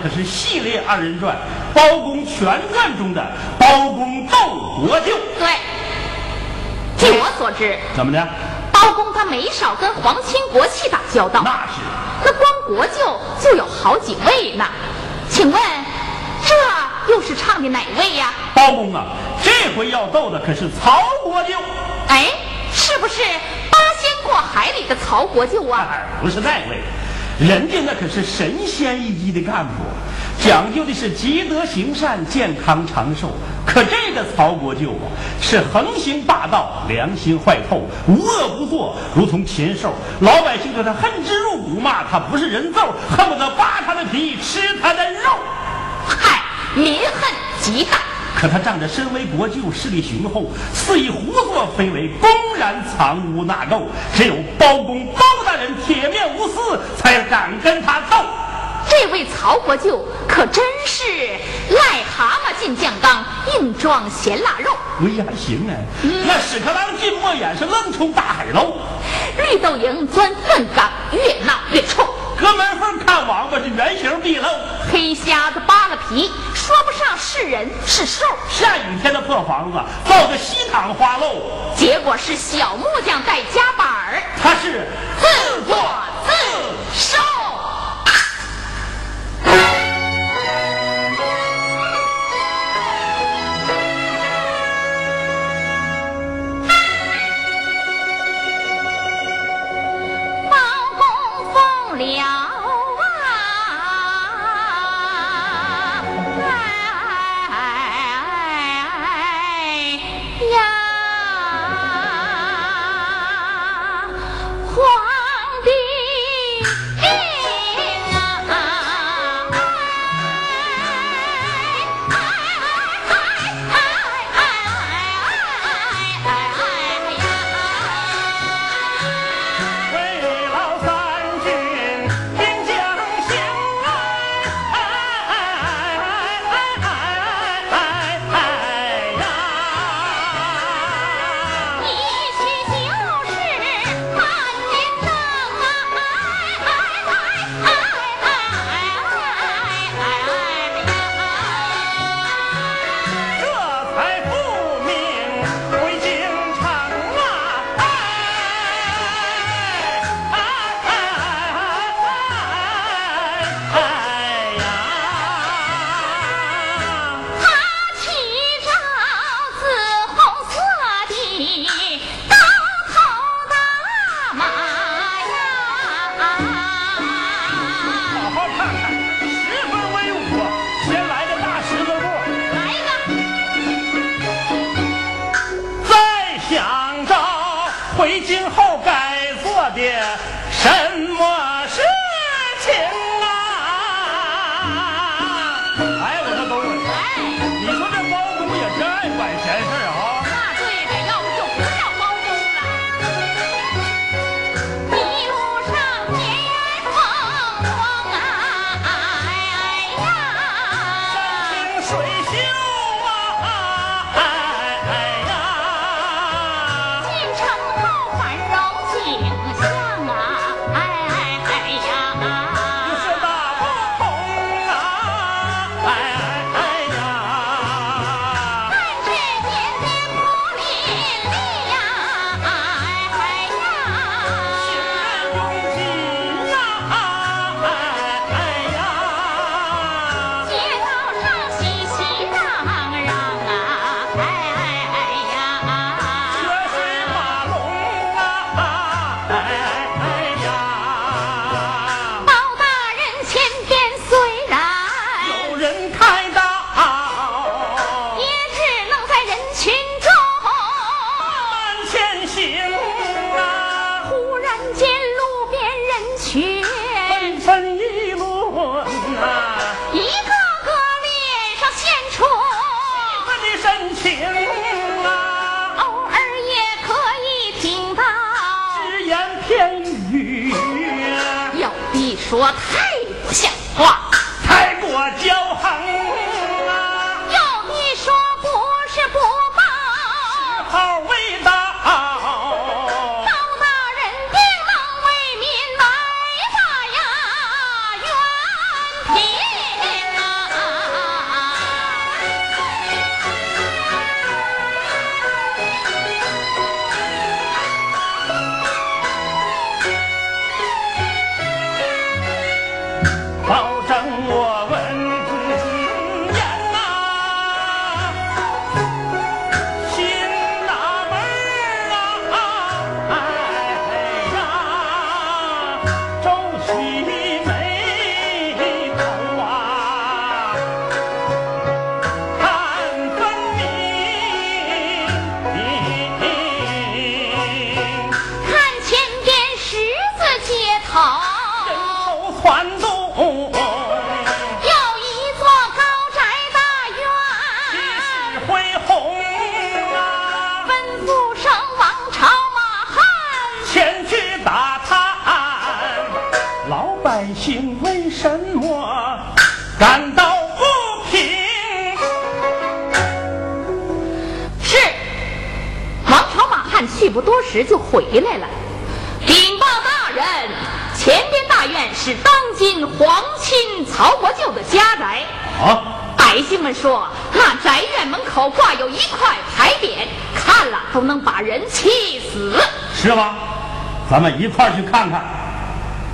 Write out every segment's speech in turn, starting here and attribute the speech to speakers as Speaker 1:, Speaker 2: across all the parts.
Speaker 1: 可是系列二人转《包公全传》中的包公斗国舅。
Speaker 2: 对，据我所知，
Speaker 1: 怎么的？
Speaker 2: 包公他没少跟皇亲国戚打交道。
Speaker 1: 那是。
Speaker 2: 那光国舅就有好几位呢。请问，这又是唱的哪位呀？
Speaker 1: 包公啊，这回要斗的可是曹国舅。
Speaker 2: 哎，是不是八仙过海里的曹国舅啊？
Speaker 1: 不是那位。人家那可是神仙一级的干部，讲究的是积德行善、健康长寿。可这个曹国舅啊，是横行霸道、良心坏透、无恶不作，如同禽兽。老百姓对他恨之入骨，骂他不是人揍，恨不得扒他的皮吃他的肉。
Speaker 2: 嗨，民恨极大。
Speaker 1: 可他仗着身为国舅，势力雄厚，肆意胡作非为，公然藏污纳垢。只有包公包大人铁面无私，才敢跟他斗。
Speaker 2: 这位曹国舅可真是癞蛤蟆进酱缸，硬装咸腊肉。
Speaker 1: 哎呀，行啊，那屎壳郎进墨眼是愣冲大海捞。
Speaker 2: 绿豆蝇钻粪缸，越闹越臭。
Speaker 1: 隔门缝看王八是原形毕露，
Speaker 2: 黑瞎子扒了皮，说不上是人是兽。
Speaker 1: 下雨天的破房子，造个西塘花漏，
Speaker 2: 结果是小木匠带夹板儿，
Speaker 1: 他是
Speaker 2: 自作自受。回京后该做的什么？说太不像话，
Speaker 1: 太过骄横。
Speaker 2: 感到不平。
Speaker 1: 是，王朝马汉去不多时就回来了。禀报大人，前边大院是当今皇亲曹国舅的家宅。
Speaker 2: 啊。
Speaker 1: 百姓们说，那宅院门口挂有一块牌匾，看了都能把人气死。
Speaker 2: 是吗？咱们一块去看看。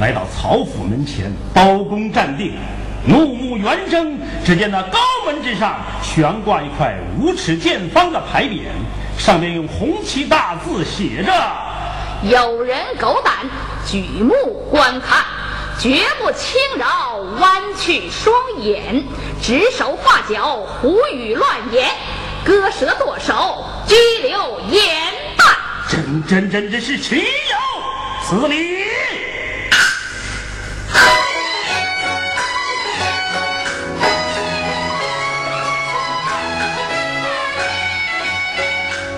Speaker 2: 来到曹府门前，包公站定，怒目圆睁，只见那高门之上悬挂一块五尺见方的牌匾，上面用红旗大字写着：“
Speaker 1: 有人狗胆，举目观看。”绝不轻饶，弯曲双眼，指手画脚，胡语乱言，割舌剁手，拘留严办。
Speaker 2: 真真真真是岂有此理！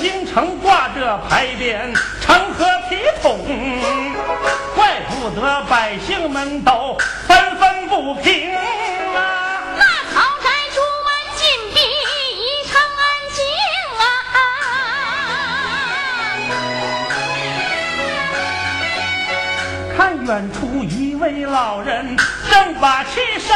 Speaker 2: 京城挂着牌匾，成何体统？怪不得百姓们都纷纷不平
Speaker 1: 啊！
Speaker 2: 那曹太出门进逼一城安静啊！
Speaker 1: 看。
Speaker 2: 远处一位老人正把气生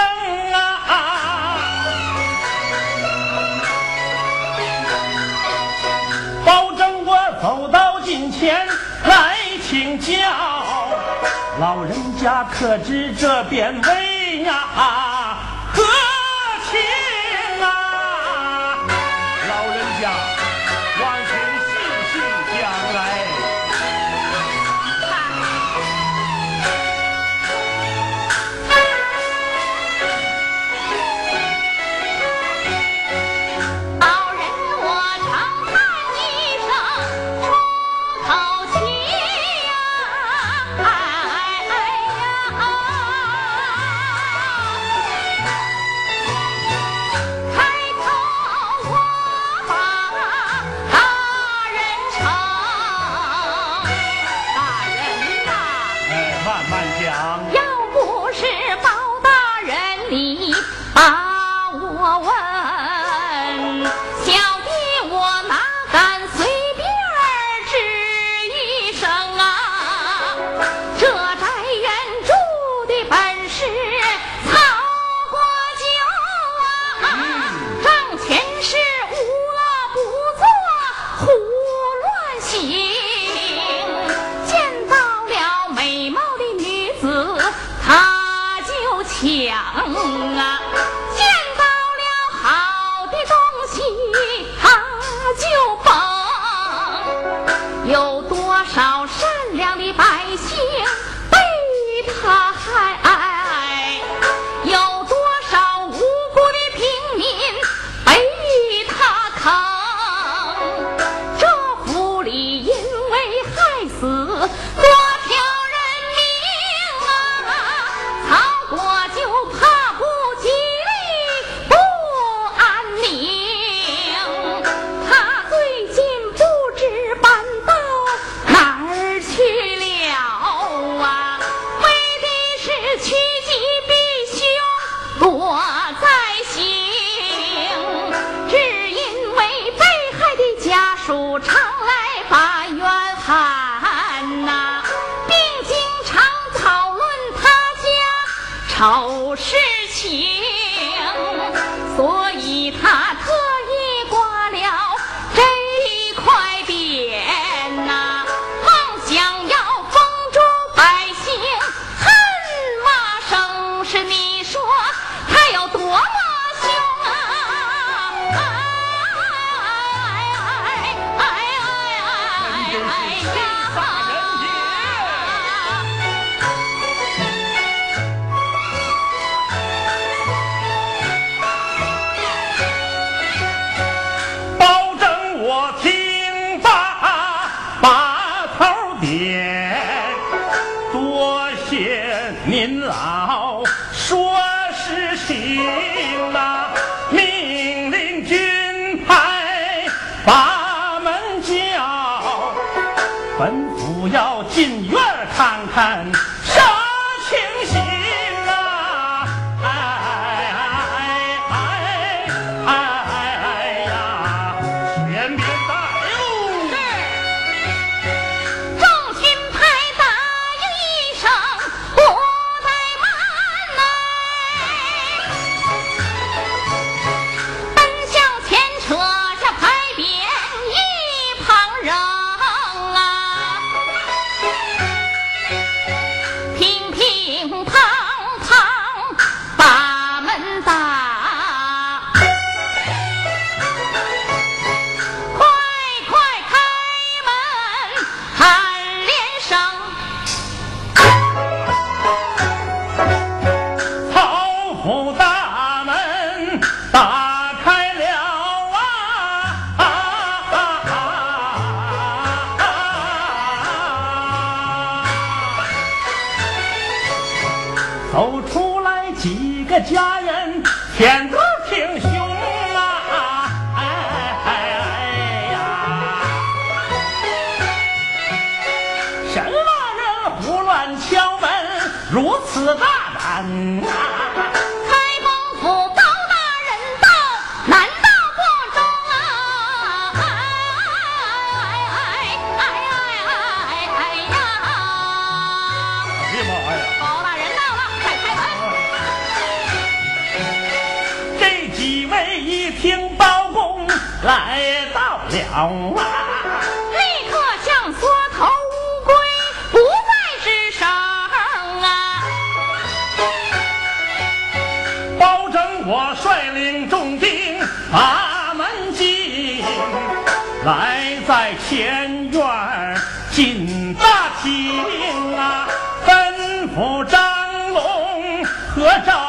Speaker 2: 走到近前来请教，老人家可知这边为呀何啊。
Speaker 1: 想啊见到了好的东西他就捧有多少善良的百姓被他害起。看如此大胆啊！
Speaker 2: 开封府包大人到，难道不中啊？哎哎哎哎哎哎呀！
Speaker 1: 哎呀妈呀！
Speaker 2: 包大人到了，快开门！
Speaker 1: 这几位一听包公来到了啊，龙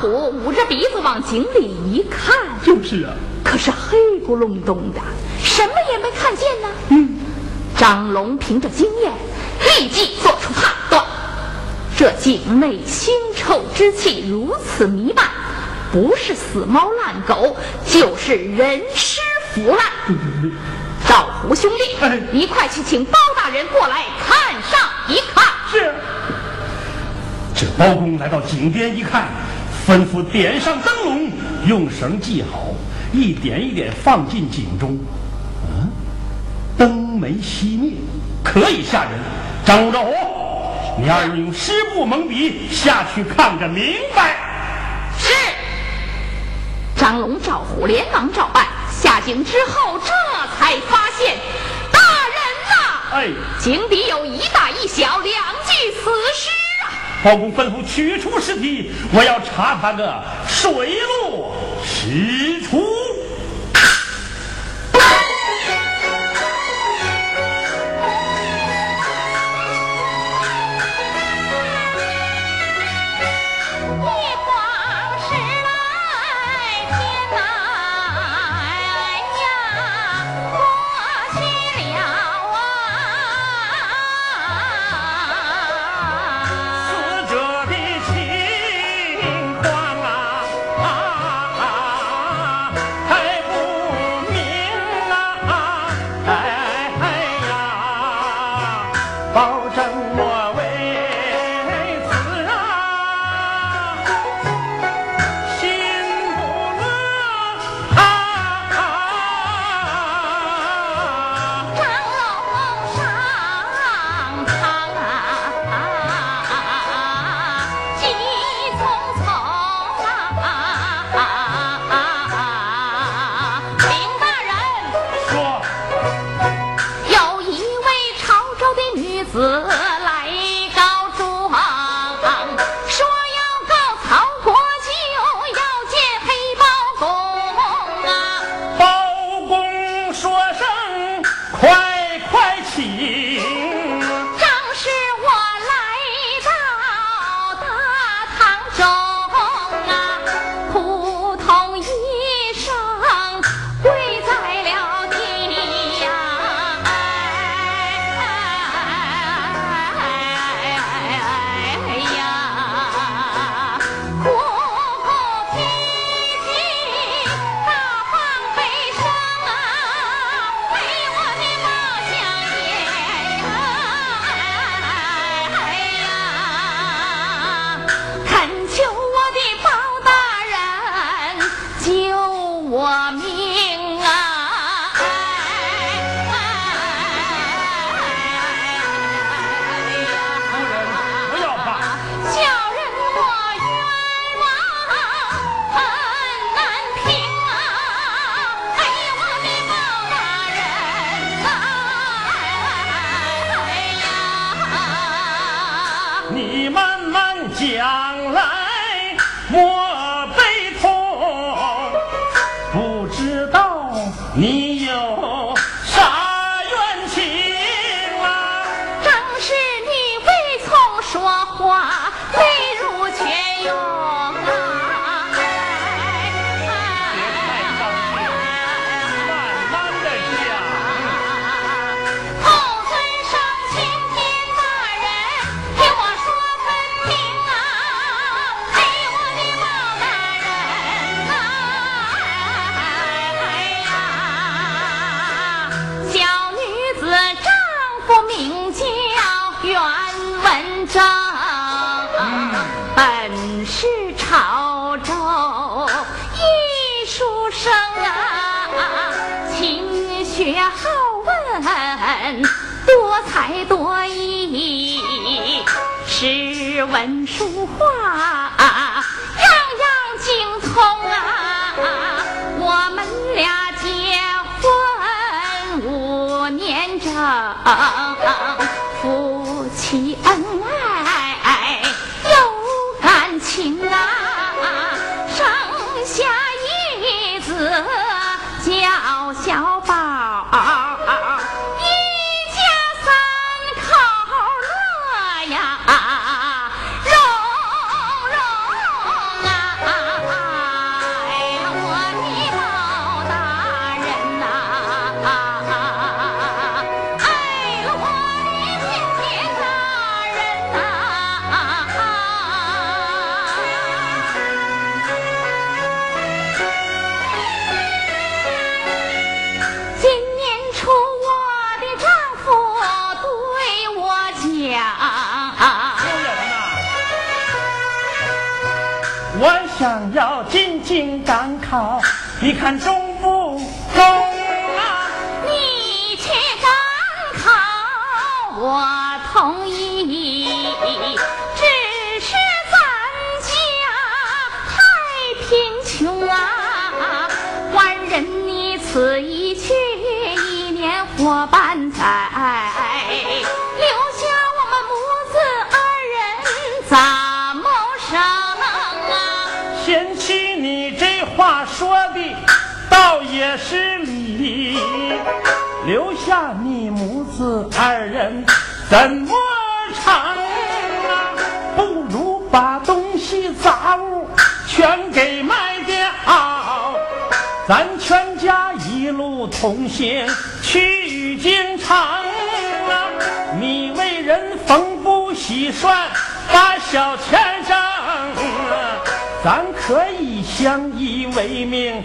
Speaker 1: 虎
Speaker 2: 捂着鼻子往井里一看，
Speaker 1: 就是啊，
Speaker 2: 可是黑咕隆咚的，什么也没看见呢。嗯，张龙凭着经验，立即做出判断：这井内腥臭之气如此弥漫，不是死猫烂狗，就是人尸腐烂。赵虎兄弟，
Speaker 1: 哎
Speaker 2: 你快去请包大人过来看上一看。
Speaker 1: 是。这包公来到井边一看，吩咐点上灯笼，用绳系好，一点一点放进井中。嗯，灯没熄灭，可以吓人。张武、赵虎，你二人用湿布蒙鼻，下去看个明白。
Speaker 2: 是。张龙、赵虎连忙照办。下井之后，这才发现，大人呐、
Speaker 1: 哎，
Speaker 2: 井底有一大一小两具死尸啊！
Speaker 1: 包公吩咐取出尸体，我要查他个水落石出。
Speaker 2: 文书画，样样精通啊！我们俩结婚五年整，夫妻恩爱有感情啊！生下一子叫小宝。
Speaker 1: 看中不中啊？
Speaker 2: 你去赶考，我同意。
Speaker 1: 也是你，留下你母子二人怎么成啊？不如把东西杂物全给卖掉，咱全家一路同行去京城啊！你为人缝补洗涮把小钱挣，咱可以相依为命。